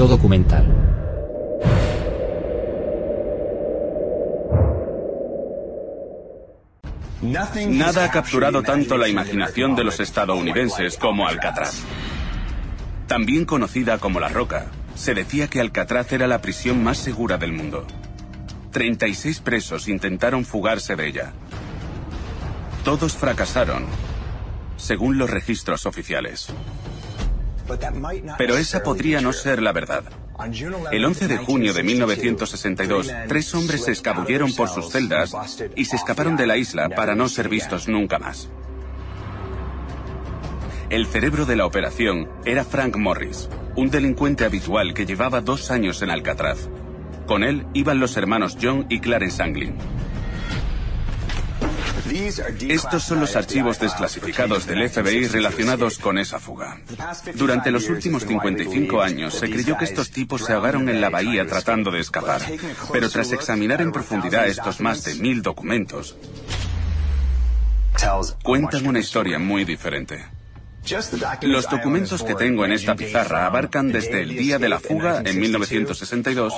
Yo documental. Nada ha capturado tanto la imaginación de los estadounidenses como Alcatraz. También conocida como La Roca, se decía que Alcatraz era la prisión más segura del mundo. 36 presos intentaron fugarse de ella. Todos fracasaron, según los registros oficiales. Pero esa podría no ser la verdad. El 11 de junio de 1962, tres hombres se escabulleron por sus celdas y se escaparon de la isla para no ser vistos nunca más. El cerebro de la operación era Frank Morris, un delincuente habitual que llevaba dos años en Alcatraz. Con él iban los hermanos John y Clarence Anglin. Estos son los archivos desclasificados del FBI relacionados con esa fuga. Durante los últimos 55 años se creyó que estos tipos se ahogaron en la bahía tratando de escapar, pero tras examinar en profundidad estos más de mil documentos, cuentan una historia muy diferente. Los documentos que tengo en esta pizarra abarcan desde el día de la fuga en 1962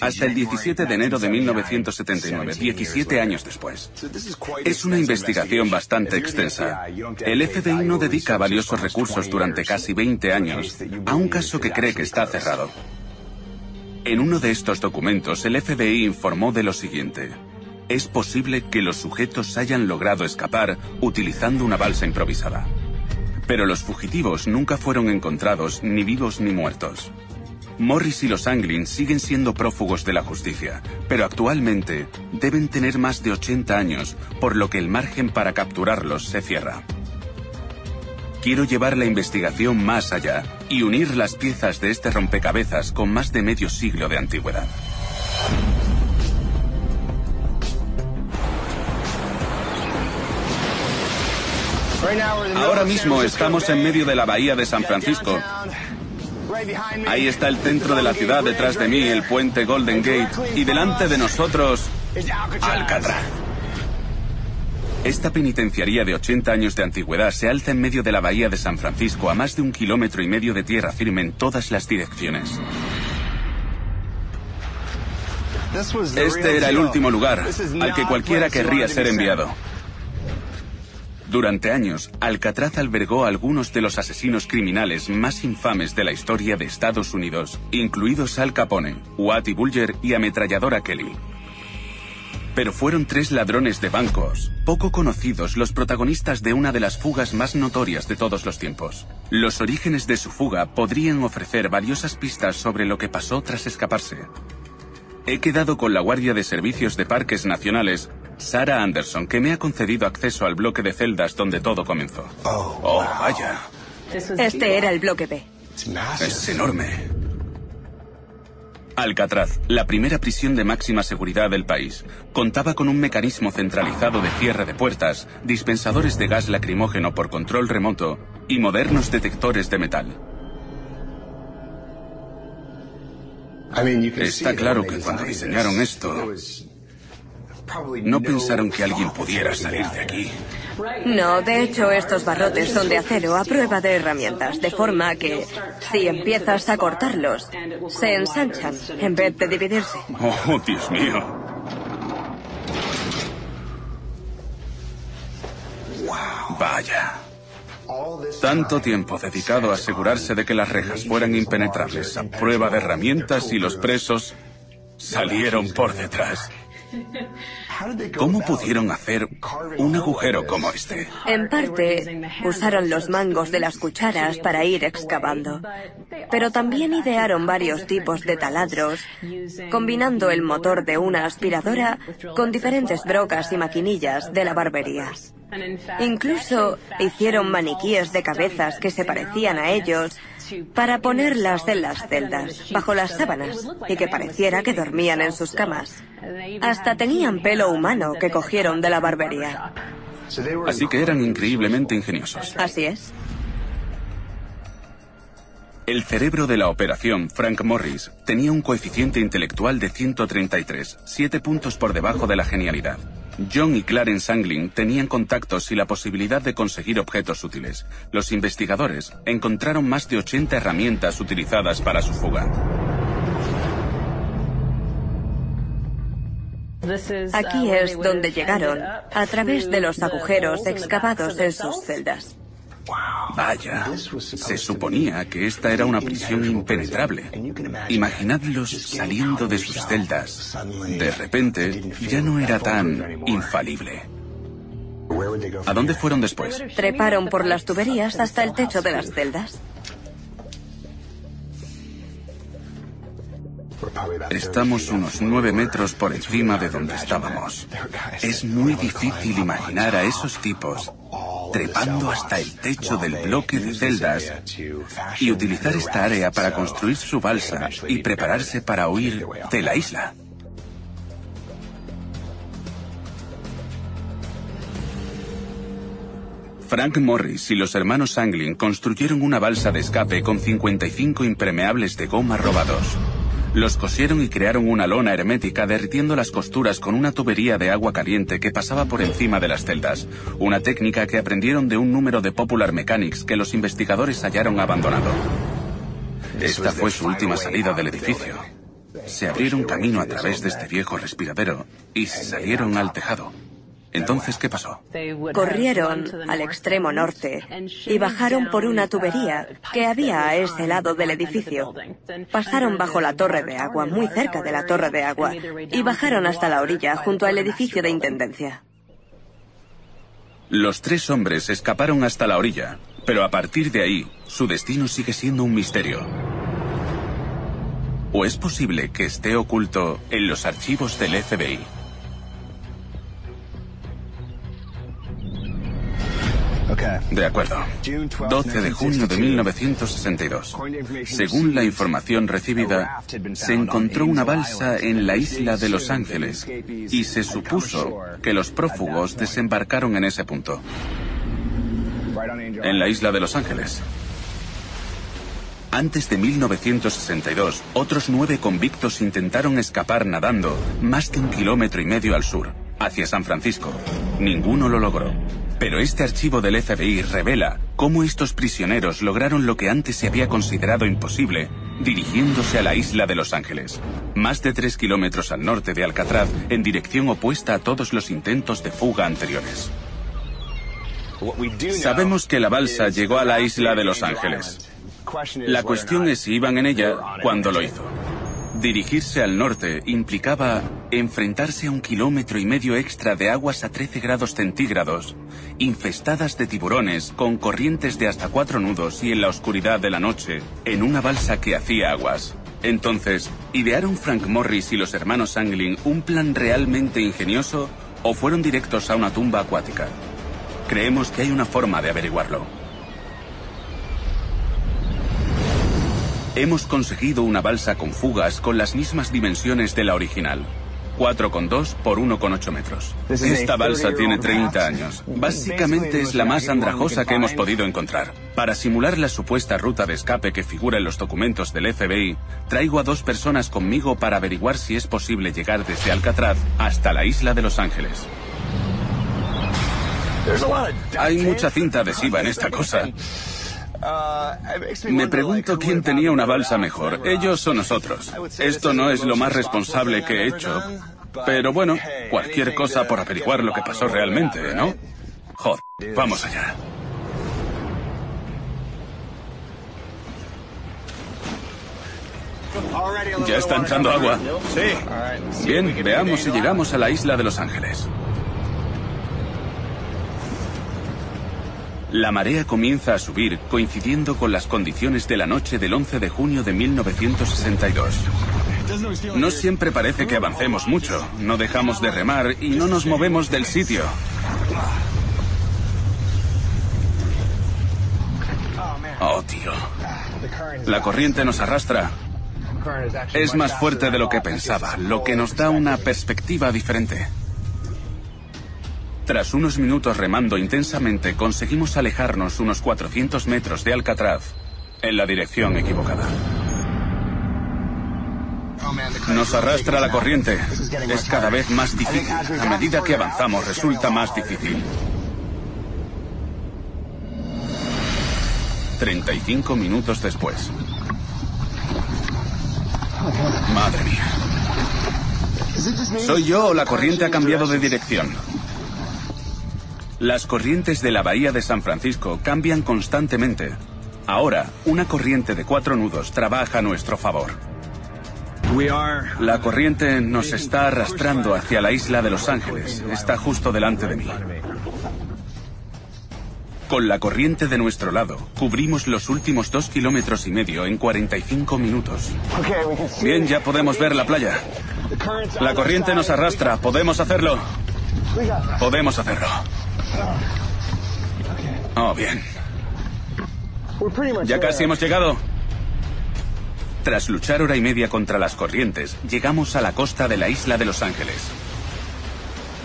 hasta el 17 de enero de 1979, 17 años después. Es una investigación bastante extensa. El FBI no dedica valiosos recursos durante casi 20 años a un caso que cree que está cerrado. En uno de estos documentos, el FBI informó de lo siguiente. Es posible que los sujetos hayan logrado escapar utilizando una balsa improvisada. Pero los fugitivos nunca fueron encontrados ni vivos ni muertos. Morris y los Anglin siguen siendo prófugos de la justicia, pero actualmente deben tener más de 80 años, por lo que el margen para capturarlos se cierra. Quiero llevar la investigación más allá y unir las piezas de este rompecabezas con más de medio siglo de antigüedad. Ahora mismo estamos en medio de la bahía de San Francisco. Ahí está el centro de la ciudad, detrás de mí el puente Golden Gate y delante de nosotros Alcatraz. Esta penitenciaría de 80 años de antigüedad se alza en medio de la bahía de San Francisco a más de un kilómetro y medio de tierra firme en todas las direcciones. Este era el último lugar al que cualquiera querría ser enviado. Durante años, Alcatraz albergó a algunos de los asesinos criminales más infames de la historia de Estados Unidos, incluidos Al Capone, Watty Bulger y ametralladora Kelly. Pero fueron tres ladrones de bancos, poco conocidos, los protagonistas de una de las fugas más notorias de todos los tiempos. Los orígenes de su fuga podrían ofrecer valiosas pistas sobre lo que pasó tras escaparse. He quedado con la Guardia de Servicios de Parques Nacionales Sarah Anderson, que me ha concedido acceso al bloque de celdas donde todo comenzó. Oh, vaya. Este era el bloque B. Es enorme. Alcatraz, la primera prisión de máxima seguridad del país, contaba con un mecanismo centralizado de cierre de puertas, dispensadores de gas lacrimógeno por control remoto y modernos detectores de metal. Está claro que cuando diseñaron esto, no pensaron que alguien pudiera salir de aquí. No, de hecho estos barrotes son de acero a prueba de herramientas, de forma que si empiezas a cortarlos, se ensanchan en vez de dividirse. Oh, Dios mío. Vaya. Tanto tiempo dedicado a asegurarse de que las rejas fueran impenetrables a prueba de herramientas y los presos salieron por detrás. ¿Cómo pudieron hacer un agujero como este? En parte, usaron los mangos de las cucharas para ir excavando. Pero también idearon varios tipos de taladros, combinando el motor de una aspiradora con diferentes brocas y maquinillas de la barbería. Incluso hicieron maniquíes de cabezas que se parecían a ellos para ponerlas en las celdas, bajo las sábanas, y que pareciera que dormían en sus camas. Hasta tenían pelo humano que cogieron de la barbería. Así que eran increíblemente ingeniosos. Así es. El cerebro de la operación, Frank Morris, tenía un coeficiente intelectual de 133, siete puntos por debajo de la genialidad. John y Clarence Anglin tenían contactos y la posibilidad de conseguir objetos útiles. Los investigadores encontraron más de 80 herramientas utilizadas para su fuga. Aquí es donde llegaron, a través de los agujeros excavados en sus celdas. Vaya, se suponía que esta era una prisión impenetrable. Imaginadlos saliendo de sus celdas. De repente, ya no era tan infalible. ¿A dónde fueron después? Treparon por las tuberías hasta el techo de las celdas. Estamos unos nueve metros por encima de donde estábamos. Es muy difícil imaginar a esos tipos trepando hasta el techo del bloque de celdas y utilizar esta área para construir su balsa y prepararse para huir de la isla. Frank Morris y los hermanos Anglin construyeron una balsa de escape con 55 impermeables de goma robados. Los cosieron y crearon una lona hermética derritiendo las costuras con una tubería de agua caliente que pasaba por encima de las celdas, una técnica que aprendieron de un número de Popular Mechanics que los investigadores hallaron abandonado. Esta fue su última salida del edificio. Se abrieron camino a través de este viejo respiradero y salieron al tejado. Entonces, ¿qué pasó? Corrieron al extremo norte y bajaron por una tubería que había a ese lado del edificio. Pasaron bajo la torre de agua, muy cerca de la torre de agua, y bajaron hasta la orilla, junto al edificio de intendencia. Los tres hombres escaparon hasta la orilla, pero a partir de ahí, su destino sigue siendo un misterio. ¿O es posible que esté oculto en los archivos del FBI? De acuerdo. 12 de junio de 1962. Según la información recibida, se encontró una balsa en la isla de Los Ángeles y se supuso que los prófugos desembarcaron en ese punto. En la isla de Los Ángeles. Antes de 1962, otros nueve convictos intentaron escapar nadando más de un kilómetro y medio al sur, hacia San Francisco. Ninguno lo logró. Pero este archivo del FBI revela cómo estos prisioneros lograron lo que antes se había considerado imposible, dirigiéndose a la isla de Los Ángeles, más de tres kilómetros al norte de Alcatraz, en dirección opuesta a todos los intentos de fuga anteriores. Sabemos que la balsa llegó a la isla de Los Ángeles. La cuestión es si iban en ella cuando lo hizo. Dirigirse al norte implicaba enfrentarse a un kilómetro y medio extra de aguas a 13 grados centígrados, infestadas de tiburones, con corrientes de hasta cuatro nudos y en la oscuridad de la noche, en una balsa que hacía aguas. Entonces, ¿idearon Frank Morris y los hermanos Anglin un plan realmente ingenioso o fueron directos a una tumba acuática? Creemos que hay una forma de averiguarlo. Hemos conseguido una balsa con fugas con las mismas dimensiones de la original. 4,2 por 1,8 metros. Esta balsa tiene 30 años. Básicamente es la más andrajosa que hemos podido encontrar. Para simular la supuesta ruta de escape que figura en los documentos del FBI, traigo a dos personas conmigo para averiguar si es posible llegar desde Alcatraz hasta la isla de Los Ángeles. Hay mucha cinta adhesiva en esta cosa. Me pregunto quién tenía una balsa mejor, ellos o nosotros. Esto no es lo más responsable que he hecho, pero bueno, cualquier cosa por averiguar lo que pasó realmente, ¿no? Joder, vamos allá. Ya está entrando agua. Sí. Bien, veamos si llegamos a la isla de Los Ángeles. La marea comienza a subir coincidiendo con las condiciones de la noche del 11 de junio de 1962. No siempre parece que avancemos mucho, no dejamos de remar y no nos movemos del sitio. Oh, tío. La corriente nos arrastra. Es más fuerte de lo que pensaba, lo que nos da una perspectiva diferente. Tras unos minutos remando intensamente, conseguimos alejarnos unos 400 metros de Alcatraz en la dirección equivocada. Nos arrastra la corriente. Es cada vez más difícil. A medida que avanzamos resulta más difícil. 35 minutos después. Madre mía. ¿Soy yo o la corriente ha cambiado de dirección? Las corrientes de la bahía de San Francisco cambian constantemente. Ahora, una corriente de cuatro nudos trabaja a nuestro favor. La corriente nos está arrastrando hacia la isla de Los Ángeles. Está justo delante de mí. Con la corriente de nuestro lado, cubrimos los últimos dos kilómetros y medio en 45 minutos. Bien, ya podemos ver la playa. La corriente nos arrastra. ¿Podemos hacerlo? Podemos hacerlo. Oh, bien. Ya casi hemos llegado. Tras luchar hora y media contra las corrientes, llegamos a la costa de la isla de Los Ángeles.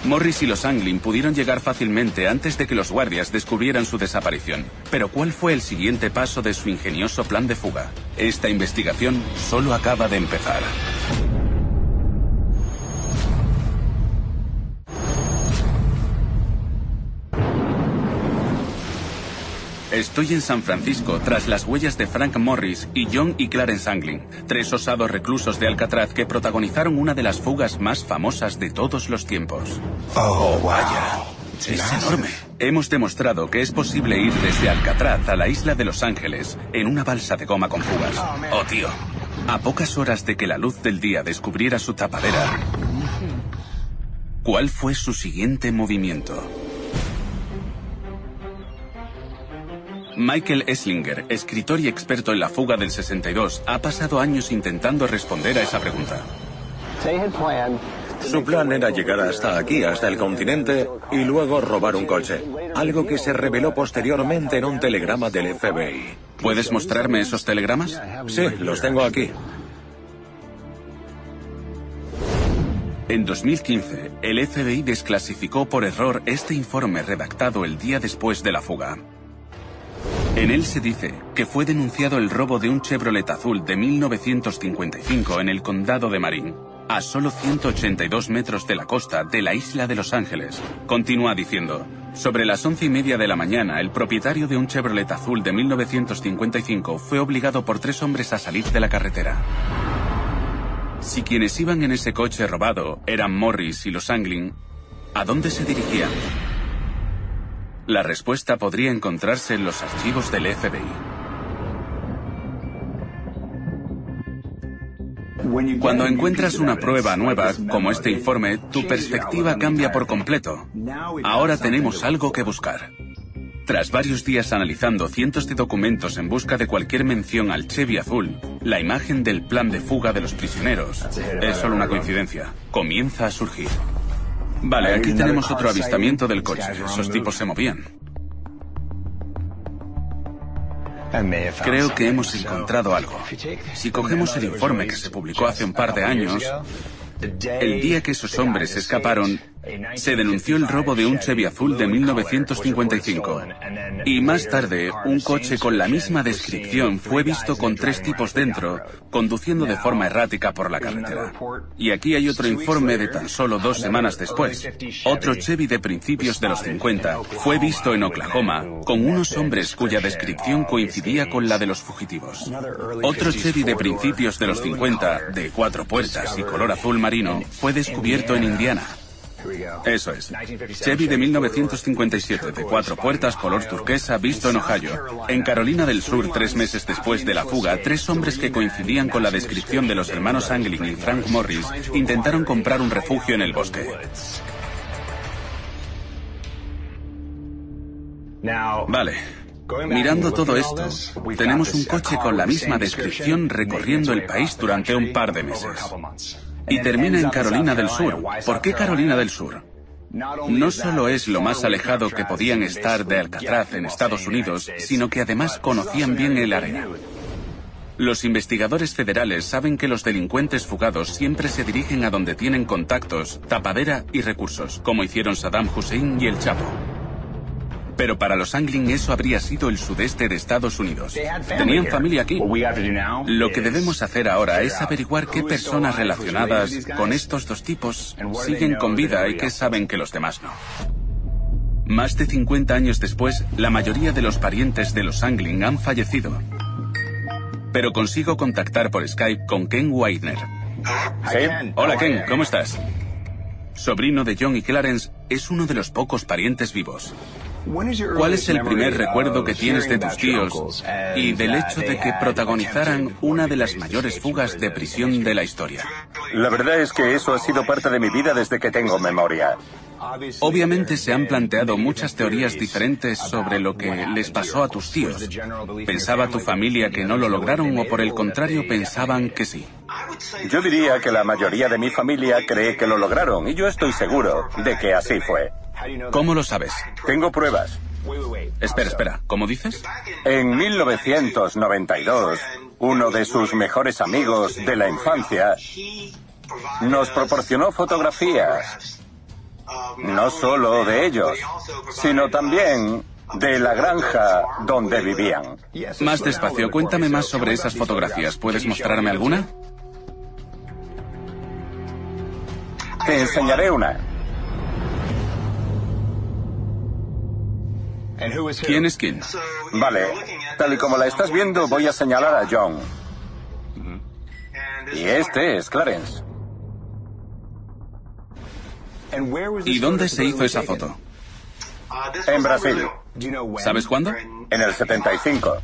Morris y los Anglin pudieron llegar fácilmente antes de que los guardias descubrieran su desaparición. Pero ¿cuál fue el siguiente paso de su ingenioso plan de fuga? Esta investigación solo acaba de empezar. Estoy en San Francisco tras las huellas de Frank Morris y John y Clarence Anglin, tres osados reclusos de Alcatraz que protagonizaron una de las fugas más famosas de todos los tiempos. Oh, vaya. Es enorme. Hemos demostrado que es posible ir desde Alcatraz a la isla de Los Ángeles en una balsa de goma con fugas. Oh, tío. A pocas horas de que la luz del día descubriera su tapadera, ¿cuál fue su siguiente movimiento? Michael Esslinger, escritor y experto en la fuga del 62, ha pasado años intentando responder a esa pregunta. Su plan era llegar hasta aquí, hasta el continente, y luego robar un coche. Algo que se reveló posteriormente en un telegrama del FBI. ¿Puedes mostrarme esos telegramas? Sí, los tengo aquí. En 2015, el FBI desclasificó por error este informe redactado el día después de la fuga. En él se dice que fue denunciado el robo de un Chevrolet azul de 1955 en el condado de Marin, a solo 182 metros de la costa de la isla de Los Ángeles. Continúa diciendo, sobre las once y media de la mañana, el propietario de un Chevrolet azul de 1955 fue obligado por tres hombres a salir de la carretera. Si quienes iban en ese coche robado eran Morris y los Anglin, ¿a dónde se dirigían? La respuesta podría encontrarse en los archivos del FBI. Cuando encuentras una prueba nueva, como este informe, tu perspectiva cambia por completo. Ahora tenemos algo que buscar. Tras varios días analizando cientos de documentos en busca de cualquier mención al Chevy azul, la imagen del plan de fuga de los prisioneros es solo una coincidencia. Comienza a surgir. Vale, aquí tenemos otro avistamiento del coche. Esos tipos se movían. Creo que hemos encontrado algo. Si cogemos el informe que se publicó hace un par de años, el día que esos hombres escaparon, se denunció el robo de un Chevy azul de 1955. Y más tarde, un coche con la misma descripción fue visto con tres tipos dentro, conduciendo de forma errática por la carretera. Y aquí hay otro informe de tan solo dos semanas después. Otro Chevy de principios de los 50 fue visto en Oklahoma con unos hombres cuya descripción coincidía con la de los fugitivos. Otro Chevy de principios de los 50, de cuatro puertas y color azul marino, fue descubierto en Indiana. Eso es. Chevy de 1957, de cuatro puertas, color turquesa, visto en Ohio. En Carolina del Sur, tres meses después de la fuga, tres hombres que coincidían con la descripción de los hermanos Anglin y Frank Morris intentaron comprar un refugio en el bosque. Vale. Mirando todo esto, tenemos un coche con la misma descripción recorriendo el país durante un par de meses. Y termina en Carolina del Sur. ¿Por qué Carolina del Sur? No solo es lo más alejado que podían estar de Alcatraz en Estados Unidos, sino que además conocían bien el área. Los investigadores federales saben que los delincuentes fugados siempre se dirigen a donde tienen contactos, tapadera y recursos, como hicieron Saddam Hussein y el Chapo. Pero para los Anglin eso habría sido el sudeste de Estados Unidos. Tenían familia aquí. Lo que debemos hacer ahora es averiguar qué personas relacionadas con estos dos tipos siguen con vida y qué saben que los demás no. Más de 50 años después, la mayoría de los parientes de los Anglin han fallecido. Pero consigo contactar por Skype con Ken Weidner. Hola Ken, ¿cómo estás? Sobrino de John y Clarence, es uno de los pocos parientes vivos. ¿Cuál es el primer recuerdo que tienes de tus tíos y del hecho de que protagonizaran una de las mayores fugas de prisión de la historia? La verdad es que eso ha sido parte de mi vida desde que tengo memoria. Obviamente se han planteado muchas teorías diferentes sobre lo que les pasó a tus tíos. ¿Pensaba tu familia que no lo lograron o por el contrario pensaban que sí? Yo diría que la mayoría de mi familia cree que lo lograron y yo estoy seguro de que así fue. ¿Cómo lo sabes? Tengo pruebas. Espera, espera, ¿cómo dices? En 1992, uno de sus mejores amigos de la infancia nos proporcionó fotografías, no solo de ellos, sino también de la granja donde vivían. Más despacio, cuéntame más sobre esas fotografías. ¿Puedes mostrarme alguna? Te enseñaré una. ¿Quién es quién? Vale, tal y como la estás viendo, voy a señalar a John. Y este es Clarence. ¿Y dónde se hizo esa foto? En Brasil. ¿Sabes cuándo? En el 75.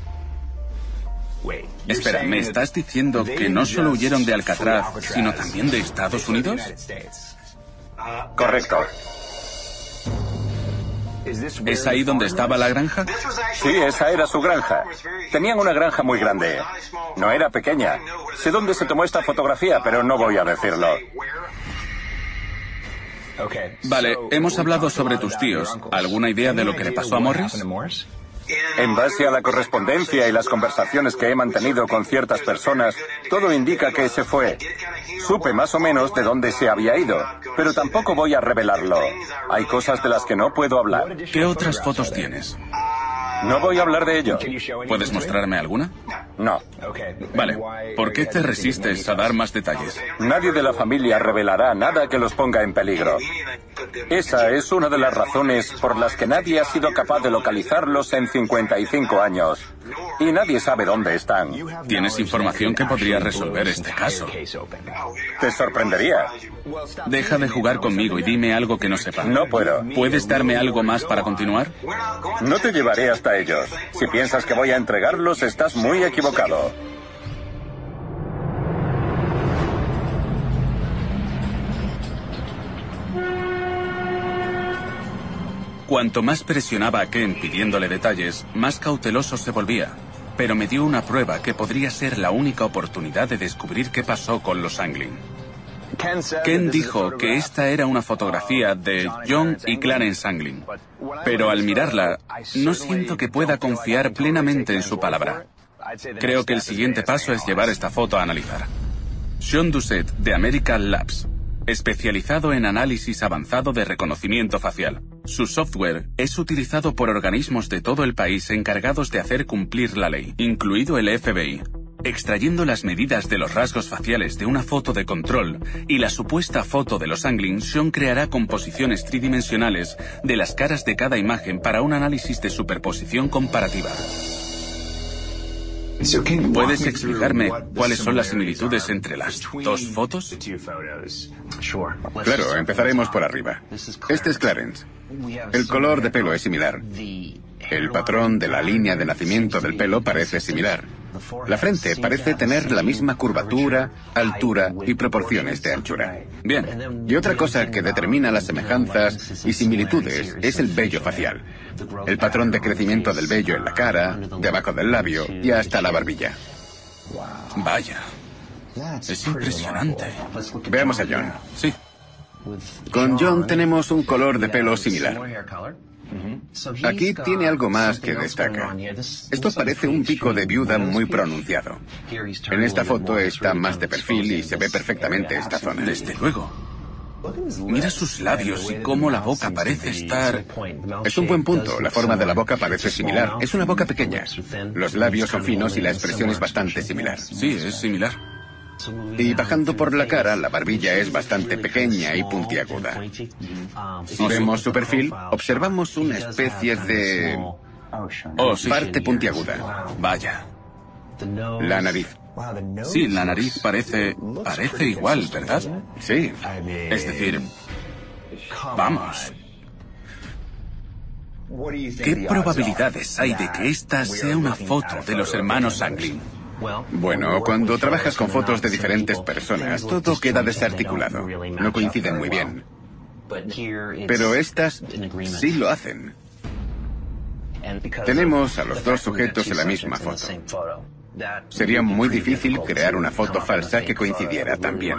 Espera, ¿me estás diciendo que no solo huyeron de Alcatraz, sino también de Estados Unidos? Correcto. ¿Es ahí donde estaba la granja? Sí, esa era su granja. Tenían una granja muy grande. No era pequeña. Sé dónde se tomó esta fotografía, pero no voy a decirlo. Vale, hemos hablado sobre tus tíos. ¿Alguna idea de lo que le pasó a Morris? En base a la correspondencia y las conversaciones que he mantenido con ciertas personas, todo indica que se fue. Supe más o menos de dónde se había ido, pero tampoco voy a revelarlo. Hay cosas de las que no puedo hablar. ¿Qué otras fotos tienes? No voy a hablar de ello. ¿Puedes mostrarme alguna? No. Vale. ¿Por qué te resistes a dar más detalles? Nadie de la familia revelará nada que los ponga en peligro. Esa es una de las razones por las que nadie ha sido capaz de localizarlos en 55 años. Y nadie sabe dónde están. Tienes información que podría resolver este caso. Te sorprendería. Deja de jugar conmigo y dime algo que no sepa. No puedo. ¿Puedes darme algo más para continuar? No te llevaré hasta ellos. Si piensas que voy a entregarlos, estás muy equivocado. Cuanto más presionaba a Ken pidiéndole detalles, más cauteloso se volvía. Pero me dio una prueba que podría ser la única oportunidad de descubrir qué pasó con los Anglin. Ken dijo que esta era una fotografía de John y Clarence Anglin, pero al mirarla no siento que pueda confiar plenamente en su palabra. Creo que el siguiente paso es llevar esta foto a analizar. Sean Doucet, de American Labs, especializado en análisis avanzado de reconocimiento facial. Su software es utilizado por organismos de todo el país encargados de hacer cumplir la ley, incluido el FBI. Extrayendo las medidas de los rasgos faciales de una foto de control y la supuesta foto de los Anglin, Sean creará composiciones tridimensionales de las caras de cada imagen para un análisis de superposición comparativa. ¿Puedes explicarme cuáles son las similitudes entre las dos fotos? Claro, empezaremos por arriba. Este es Clarence. El color de pelo es similar. El patrón de la línea de nacimiento del pelo parece similar. La frente parece tener la misma curvatura, altura y proporciones de anchura. Bien, y otra cosa que determina las semejanzas y similitudes es el vello facial. El patrón de crecimiento del vello en la cara, debajo del labio y hasta la barbilla. Vaya. Es impresionante. Veamos a John. Sí. Con John tenemos un color de pelo similar. Aquí tiene algo más que destaca. Esto parece un pico de viuda muy pronunciado. En esta foto está más de perfil y se ve perfectamente esta zona. Desde luego. Mira sus labios y cómo la boca parece estar... Es un buen punto. La forma de la boca parece similar. Es una boca pequeña. Los labios son finos y la expresión es bastante similar. Sí, es similar. Y bajando por la cara, la barbilla es bastante pequeña y puntiaguda. Si vemos su perfil, observamos una especie de Oh, sí. parte puntiaguda. Vaya. La nariz. Sí, la nariz parece... parece igual, ¿verdad? Sí. Es decir... Vamos. ¿Qué probabilidades hay de que esta sea una foto de los hermanos Anglin? Bueno, cuando trabajas con fotos de diferentes personas, todo queda desarticulado. No coinciden muy bien. Pero estas sí lo hacen. Tenemos a los dos sujetos en la misma foto. Sería muy difícil crear una foto falsa que coincidiera también.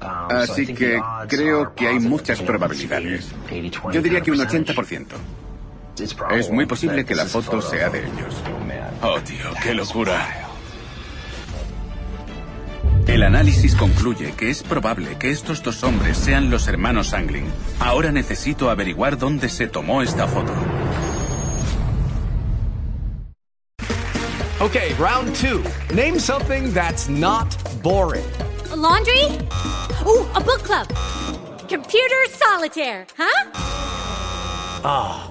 Así que creo que hay muchas probabilidades. Yo diría que un 80%. Es muy posible que la foto sea de ellos. Oh, tío, qué locura. El análisis concluye que es probable que estos dos hombres sean los hermanos Anglin. Ahora necesito averiguar dónde se tomó esta foto. Okay, round two. Name something that's not boring. A laundry? Ooh, a book club. Computer solitaire, huh? Ah,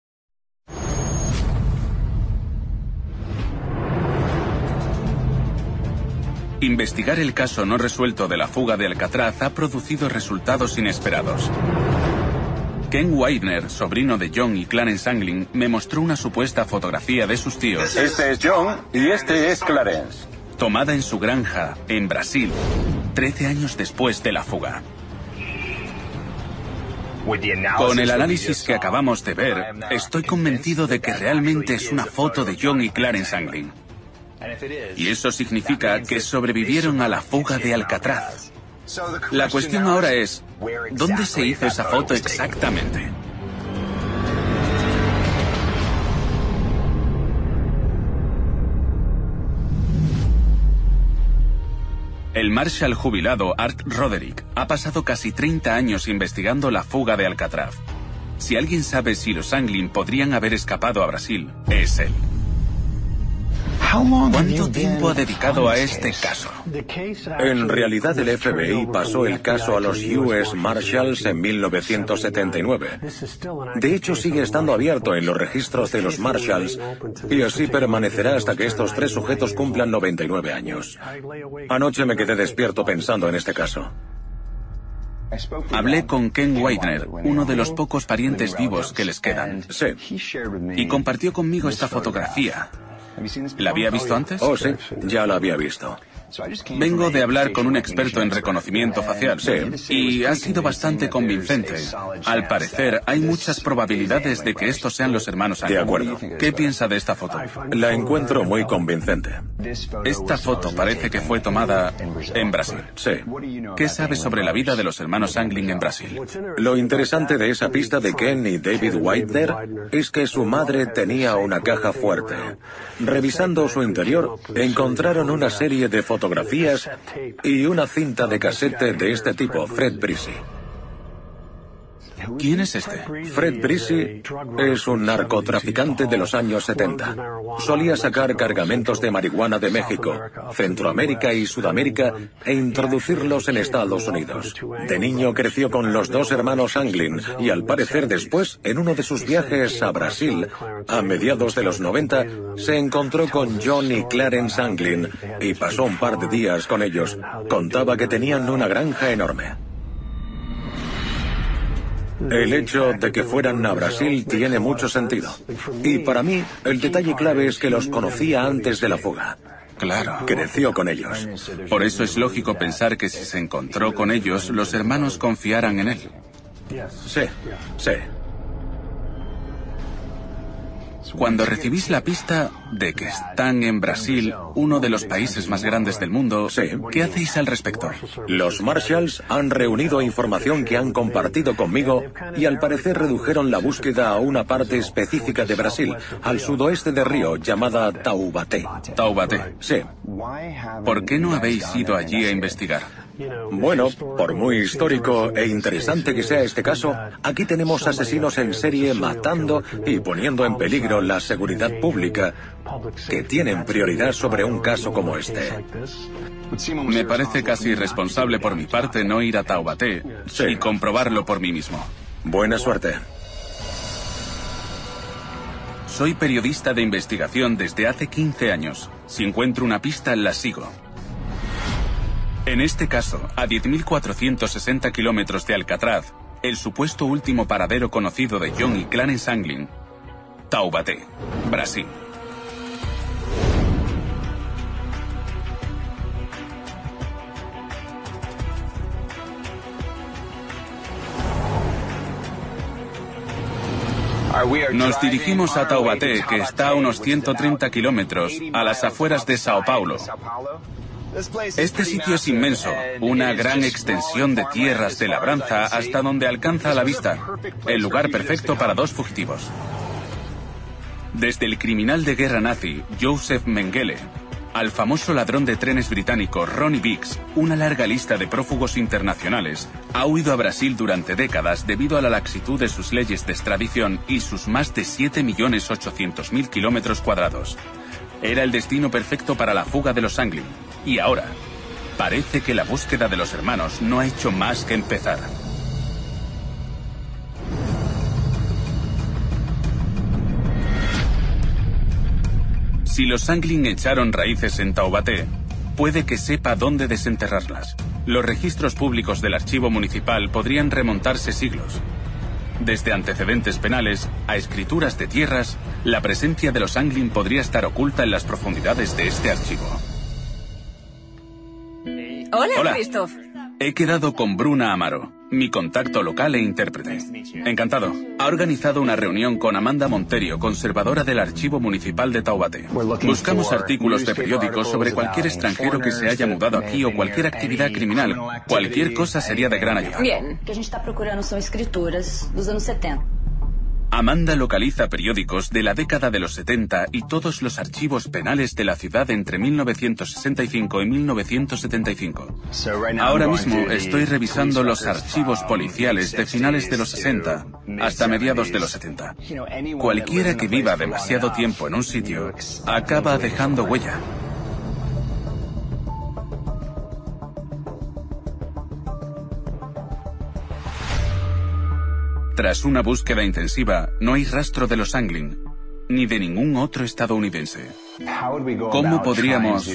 Investigar el caso no resuelto de la fuga de Alcatraz ha producido resultados inesperados. Ken Widener, sobrino de John y Clarence Anglin, me mostró una supuesta fotografía de sus tíos. Este es John y este es Clarence. Tomada en su granja, en Brasil, 13 años después de la fuga. Con el análisis que acabamos de ver, estoy convencido de que realmente es una foto de John y Clarence Anglin. Y eso significa que sobrevivieron a la fuga de Alcatraz. La cuestión ahora es, ¿dónde se hizo esa foto exactamente? El Marshal jubilado Art Roderick ha pasado casi 30 años investigando la fuga de Alcatraz. Si alguien sabe si los Anglin podrían haber escapado a Brasil, es él. ¿Cuánto tiempo ha dedicado a este caso? En realidad el FBI pasó el caso a los US Marshals en 1979. De hecho sigue estando abierto en los registros de los Marshals y así permanecerá hasta que estos tres sujetos cumplan 99 años. Anoche me quedé despierto pensando en este caso. Hablé con Ken Widener, uno de los pocos parientes vivos que les quedan. Sí. Y compartió conmigo esta fotografía. ¿La había visto antes? Oh, sí, ya la había visto. Vengo de hablar con un experto en reconocimiento facial. Y ha sido bastante convincente. Al parecer, hay muchas probabilidades de que estos sean los hermanos De acuerdo. ¿Qué piensa de esta foto? La encuentro muy convincente. Esta foto parece que fue tomada en Brasil. Sí. ¿Qué sabe sobre la vida de los hermanos Angling en Brasil? Lo interesante de esa pista de Ken y David Whitener es que su madre tenía una caja fuerte. Revisando su interior, encontraron una serie de fotografías y una cinta de casete de este tipo, Fred Brissi. ¿Quién es este? Fred Brissi es un narcotraficante de los años 70. Solía sacar cargamentos de marihuana de México, Centroamérica y Sudamérica e introducirlos en Estados Unidos. De niño creció con los dos hermanos Anglin y al parecer después, en uno de sus viajes a Brasil, a mediados de los 90, se encontró con John y Clarence Anglin y pasó un par de días con ellos. Contaba que tenían una granja enorme. El hecho de que fueran a Brasil tiene mucho sentido. Y para mí, el detalle clave es que los conocía antes de la fuga. Claro. Creció con ellos. Por eso es lógico pensar que si se encontró con ellos, los hermanos confiaran en él. Sí, sí. Cuando recibís la pista de que están en Brasil, uno de los países más grandes del mundo, ¿qué hacéis al respecto? Los Marshalls han reunido información que han compartido conmigo y al parecer redujeron la búsqueda a una parte específica de Brasil, al sudoeste de Río, llamada Taubaté. Taubaté. Sí. ¿Por qué no habéis ido allí a investigar? Bueno, por muy histórico e interesante que sea este caso, aquí tenemos asesinos en serie matando y poniendo en peligro la seguridad pública que tienen prioridad sobre un caso como este. Me parece casi irresponsable por mi parte no ir a Taubaté y comprobarlo por mí mismo. Buena suerte. Soy periodista de investigación desde hace 15 años. Si encuentro una pista, la sigo. En este caso, a 10.460 kilómetros de Alcatraz, el supuesto último paradero conocido de John y Clarence Anglin, Taubaté, Brasil. Nos dirigimos a Taubaté, que está a unos 130 kilómetros a las afueras de Sao Paulo. Este sitio es inmenso, una gran extensión de tierras de labranza hasta donde alcanza la vista, el lugar perfecto para dos fugitivos. Desde el criminal de guerra nazi, Joseph Mengele, al famoso ladrón de trenes británico Ronnie Biggs, una larga lista de prófugos internacionales, ha huido a Brasil durante décadas debido a la laxitud de sus leyes de extradición y sus más de 7.800.000 kilómetros cuadrados. Era el destino perfecto para la fuga de los Anglin. Y ahora, parece que la búsqueda de los hermanos no ha hecho más que empezar. Si los Anglin echaron raíces en Taubaté, puede que sepa dónde desenterrarlas. Los registros públicos del archivo municipal podrían remontarse siglos. Desde antecedentes penales a escrituras de tierras, la presencia de los Anglin podría estar oculta en las profundidades de este archivo. Hola, Hola. Christoph. He quedado con Bruna Amaro, mi contacto local e intérprete. Encantado. Ha organizado una reunión con Amanda Monterio, conservadora del Archivo Municipal de Taubaté. Buscamos artículos de periódicos sobre cualquier extranjero que se haya mudado aquí o cualquier actividad criminal. Cualquier cosa sería de gran ayuda. Bien. Que a gente está procurando são escrituras dos anos 70. Amanda localiza periódicos de la década de los 70 y todos los archivos penales de la ciudad entre 1965 y 1975. Ahora mismo estoy revisando los archivos policiales de finales de los 60 hasta mediados de los 70. Cualquiera que viva demasiado tiempo en un sitio acaba dejando huella. Tras una búsqueda intensiva, no hay rastro de los Anglin, ni de ningún otro estadounidense. ¿Cómo podríamos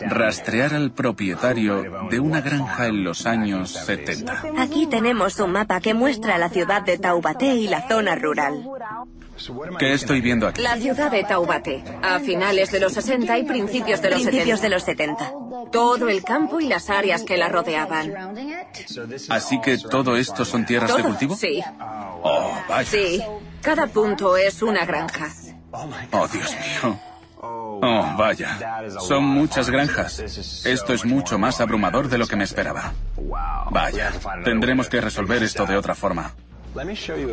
rastrear al propietario de una granja en los años 70? Aquí tenemos un mapa que muestra la ciudad de Taubaté y la zona rural. ¿Qué estoy viendo aquí? La ciudad de Taubate, a finales de los 60 y principios de los Principios 70. de los 70. Todo el campo y las áreas que la rodeaban. Así que todo esto son tierras de cultivo. Sí, Oh, vaya. sí. Cada punto es una granja. Oh, Dios mío. Oh, vaya. Son muchas granjas. Esto es mucho más abrumador de lo que me esperaba. Vaya. Tendremos que resolver esto de otra forma.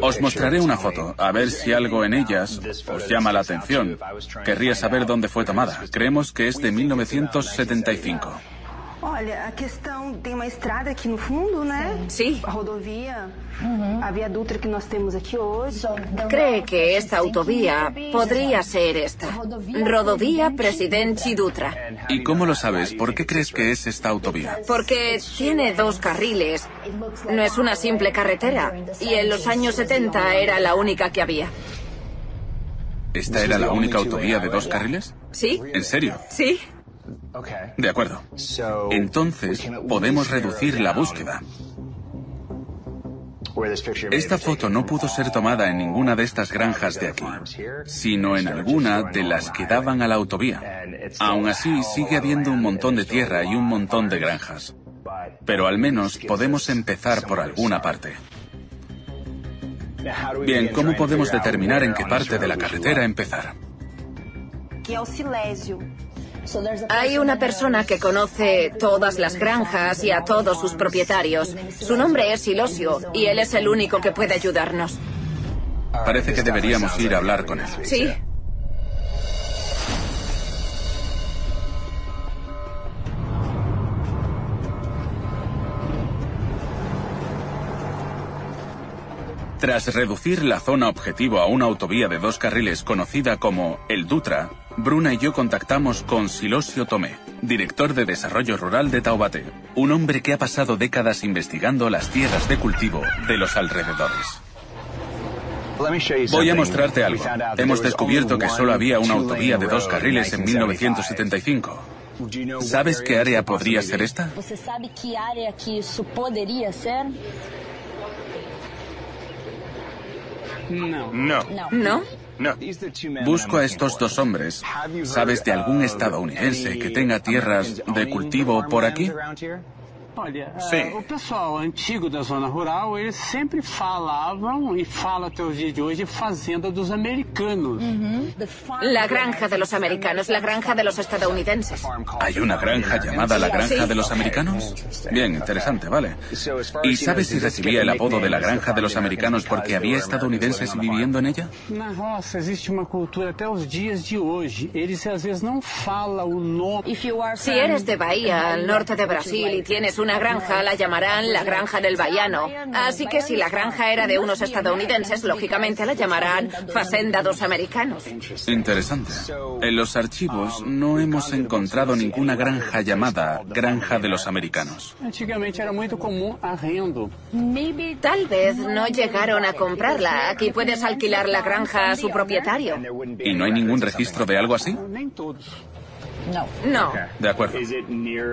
Os mostraré una foto, a ver si algo en ellas os llama la atención. Querría saber dónde fue tomada. Creemos que es de 1975. Olha, a questão tem uma estrada aqui no fundo, né? Sim. A rodovia, a Via Dutra que nós temos aqui hoje. Cree que esta autovía podría ser esta. Rodovía Presidente Dutra. ¿Y cómo lo sabes? ¿Por qué crees que es esta autovía? Porque tiene dos carriles. No es una simple carretera. Y en los años 70 era la única que había. ¿Esta era la única autovía de dos carriles? ¿Sí? ¿En serio? Sí. De acuerdo. Entonces, podemos reducir la búsqueda. Esta foto no pudo ser tomada en ninguna de estas granjas de aquí, sino en alguna de las que daban a la autovía. Aún así, sigue habiendo un montón de tierra y un montón de granjas. Pero al menos podemos empezar por alguna parte. Bien, ¿cómo podemos determinar en qué parte de la carretera empezar? Que. Hay una persona que conoce todas las granjas y a todos sus propietarios. Su nombre es Silosio y él es el único que puede ayudarnos. Parece que deberíamos ir a hablar con él. Sí. Tras reducir la zona objetivo a una autovía de dos carriles conocida como el Dutra, Bruna y yo contactamos con Silosio Tomé, director de Desarrollo Rural de Taubate, un hombre que ha pasado décadas investigando las tierras de cultivo de los alrededores. Voy a mostrarte algo. Hemos descubierto que solo había una autovía de dos carriles en 1975. ¿Sabes qué área podría ser esta? No. ¿No? No. Busco a estos dos hombres. ¿Sabes de algún estadounidense que tenga tierras de cultivo por aquí? Olha, Sim. eh, o pessoal antigo da zona rural, eles sempre falavam e fala até os dias de hoje fazenda dos americanos. La granja de los americanos, la granja de los estadounidenses. ¿Hay una granja llamada la granja de los americanos? Bien, interesante, vale. ¿Y sabes si recibía el apodo de la granja de los americanos porque había estadounidenses viviendo en ella? Na roça existe uma cultura até os dias de hoje. Eles às vezes não falam o nome. Si eres de Bahía, al norte de Brasil, y tienes una granja, la llamarán la granja del Bahiano. Así que si la granja era de unos estadounidenses, lógicamente la llamarán Facenda dos Americanos. Interesante. En los archivos no hemos encontrado ninguna granja llamada Granja de los Americanos. Antigamente era muito comum arrendo. Tal vez no llegaron a comprarla. Aquí puedes alquilar la granja a su propietario. ¿Y no hay ningún registro de algo así? Todos. No. De acuerdo.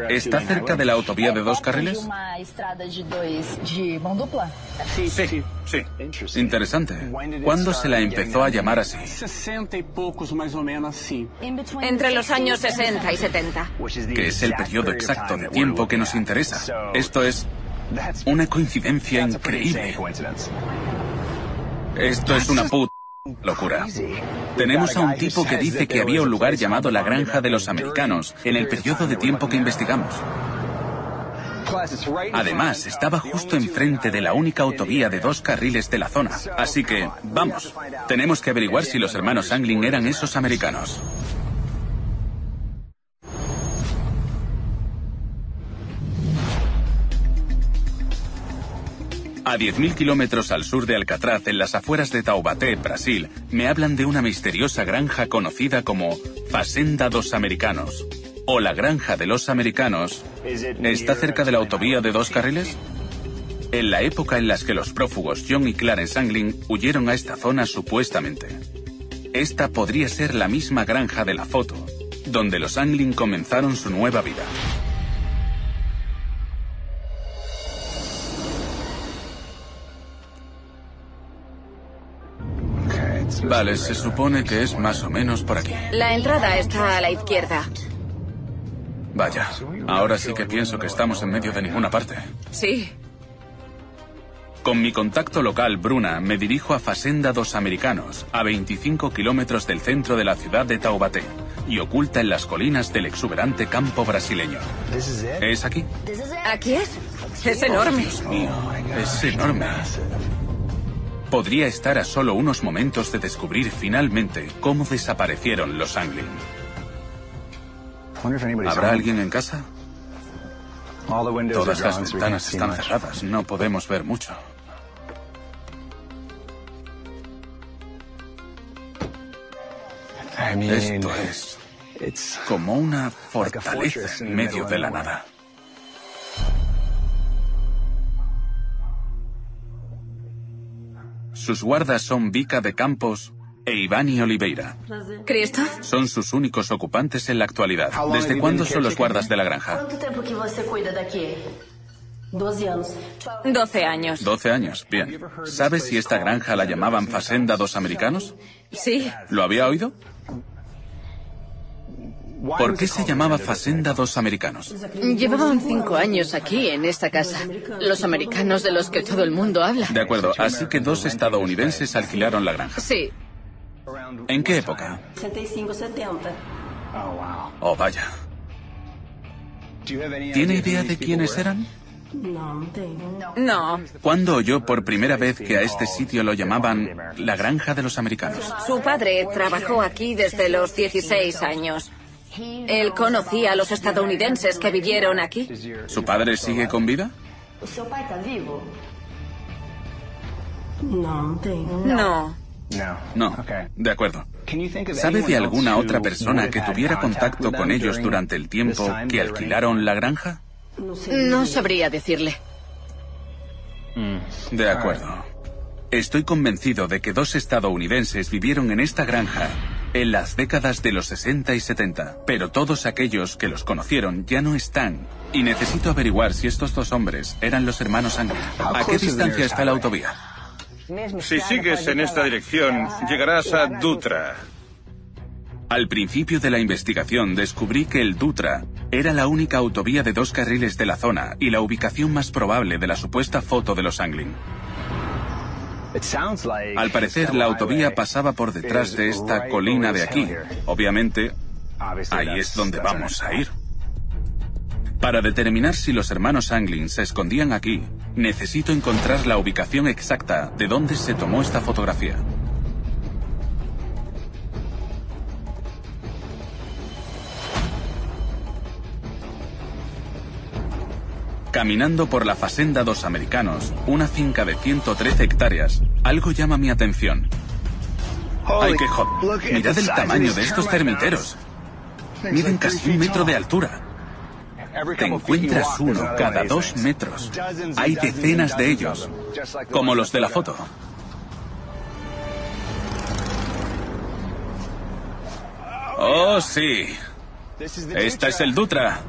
¿Está cerca de la autovía de dos carriles? Sí, sí. Interesante. ¿Cuándo se la empezó a llamar así? 60 poucos, mais ou menos assim. Entre los años 60 y 70. Que es el periodo exacto de tiempo que nos interesa. Esto es una coincidencia increíble. Esto es una puta locura. Tenemos a un tipo que dice que había un lugar llamado la Granja de los Americanos en el periodo de tiempo que investigamos. Además, estaba justo enfrente de la única autovía de dos carriles de la zona. Así que, vamos, tenemos que averiguar si los hermanos Angling eran esos americanos. A 10.000 kilómetros al sur de Alcatraz, en las afueras de Taubaté, Brasil, me hablan de una misteriosa granja conocida como Facenda dos Americanos. O la Granja de los Americanos. ¿Está cerca de la autovía de dos carriles? En la época en las que los prófugos John y Clarence Angling huyeron a esta zona supuestamente. Esta podría ser la misma granja de la foto, donde los Angling comenzaron su nueva vida. Vale, se supone que es más o menos por aquí. La entrada está a la izquierda. Vaya, ahora sí que pienso que estamos en medio de ninguna parte. Sí. Con mi contacto local, Bruna, me dirijo a Fasenda dos Americanos, a 25 kilómetros del centro de la ciudad de Taubaté, y oculta en las colinas del exuberante campo brasileño. ¿Es aquí? ¿Aquí es? Es enorme. Dios mío, es enorme. Podría estar a solo unos momentos de descubrir finalmente cómo desaparecieron los Anglin. ¿Habrá alguien en casa? Todas las ventanas están cerradas, no podemos ver mucho. Esto es como una fortaleza en medio de la nada. Sus guardas son Vika de Campos e Ivani Oliveira. ¿Christoph? Son sus únicos ocupantes en la actualidad. ¿Desde cuándo son los guardas de la granja? Quanto tempo que você cuida? 12 anos. 12 años. 12 años, bien. ¿Sabes si esta granja la llamaban Fasenda dos Americanos? Sí. ¿Lo había oído? ¿Por qué se llamaba Fasenda dos Americanos? Llevaban cinco años aquí, en esta casa. Los americanos de los que todo el mundo habla. De acuerdo, así que dos estadounidenses alquilaron la granja. Sí. ¿En qué época? 65, 70. Oh, vaya. ¿Tiene idea de quiénes eran? No. ¿Cuándo oyó por primera vez que a este sitio lo llamaban la granja de los americanos? Su padre trabajó aquí desde los 16 años. Él conocía a los estadounidenses que vivieron aquí. ¿Su padre sigue con vida? No. No. De acuerdo. ¿Sabe de alguna otra persona que tuviera contacto con ellos durante el tiempo que alquilaron la granja? No sabría decirle. De acuerdo. Estoy convencido de que dos estadounidenses vivieron en esta granja en las décadas de los 60 y 70, pero todos aquellos que los conocieron ya no están. Y necesito averiguar si estos dos hombres eran los hermanos Angry. ¿A qué distancia está la autovía? Si sigues en esta dirección, llegarás a Dutra. Al principio de la investigación descubrí que el Dutra era la única autovía de dos carriles de la zona y la ubicación más probable de la supuesta foto de los Anglin. Al parecer, la autovía pasaba por detrás de esta colina de aquí. Obviamente, ahí es donde vamos a ir. Para determinar si los hermanos Anglin se escondían aquí, necesito encontrar la ubicación exacta de donde se tomó esta fotografía. Caminando por la Fasenda dos Americanos, una finca de 113 hectáreas, algo llama mi atención. ¡Ay, qué joder! Mirad el tamaño de estos termiteros. Miden casi un metro de altura. Te encuentras uno cada dos metros. Hay decenas de ellos, como los de la foto. Oh, sí. Esta es el Dutra.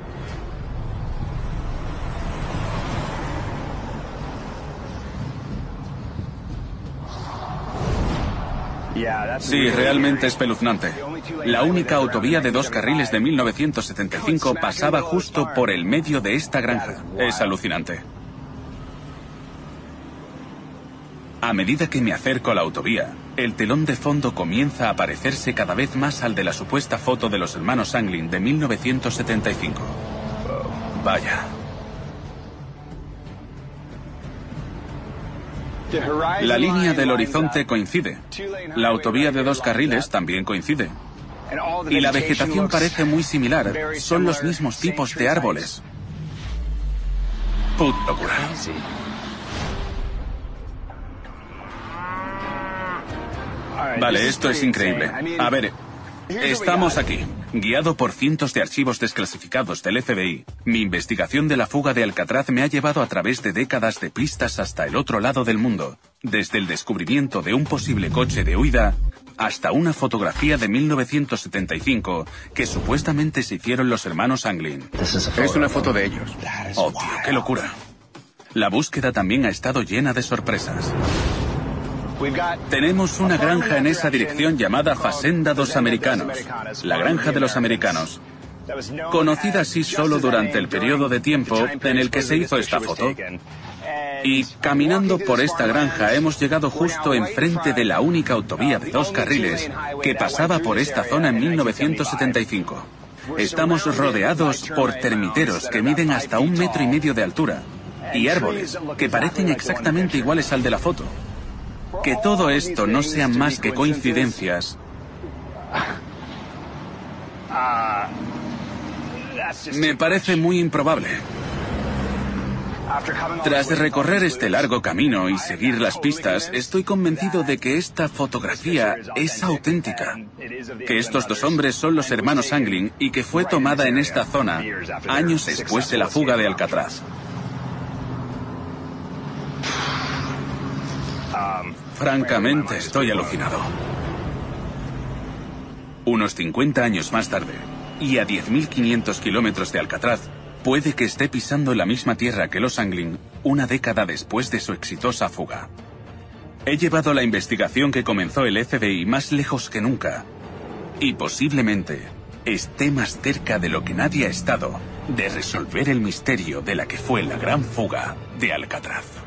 Sí, realmente espeluznante. La única autovía de dos carriles de 1975 pasaba justo por el medio de esta granja. Es alucinante. A medida que me acerco a la autovía, el telón de fondo comienza a parecerse cada vez más al de la supuesta foto de los hermanos Anglin de 1975. Vaya. La línea del horizonte coincide. La autovía de dos carriles también coincide. Y la vegetación parece muy similar. Son los mismos tipos de árboles. Put locura. Vale, esto es increíble. A ver, estamos aquí, guiado por cientos de archivos desclasificados del FBI. Mi investigación de la fuga de Alcatraz me ha llevado a través de décadas de pistas hasta el otro lado del mundo, desde el descubrimiento de un posible coche de huida hasta una fotografía de 1975 que supuestamente se hicieron los hermanos Anglin. Es una foto de ellos. Oh, tío, qué locura. La búsqueda también ha estado llena de sorpresas. Tenemos una granja en esa dirección llamada Facenda dos Americanos, la granja de los americanos, conocida así solo durante el periodo de tiempo en el que se hizo esta foto. Y caminando por esta granja hemos llegado justo enfrente de la única autovía de dos carriles que pasaba por esta zona en 1975. Estamos rodeados por termiteros que miden hasta un metro y medio de altura y árboles que parecen exactamente iguales al de la foto. Que todo esto no sean más que coincidencias me parece muy improbable. Tras recorrer este largo camino y seguir las pistas, estoy convencido de que esta fotografía es auténtica. Que estos dos hombres son los hermanos Anglin y que fue tomada en esta zona años después de la fuga de Alcatraz. Francamente, estoy alucinado. Unos 50 años más tarde, y a 10.500 kilómetros de Alcatraz, puede que esté pisando la misma tierra que los Anglin una década después de su exitosa fuga. He llevado la investigación que comenzó el FBI más lejos que nunca. Y posiblemente esté más cerca de lo que nadie ha estado de resolver el misterio de la que fue la gran fuga de Alcatraz.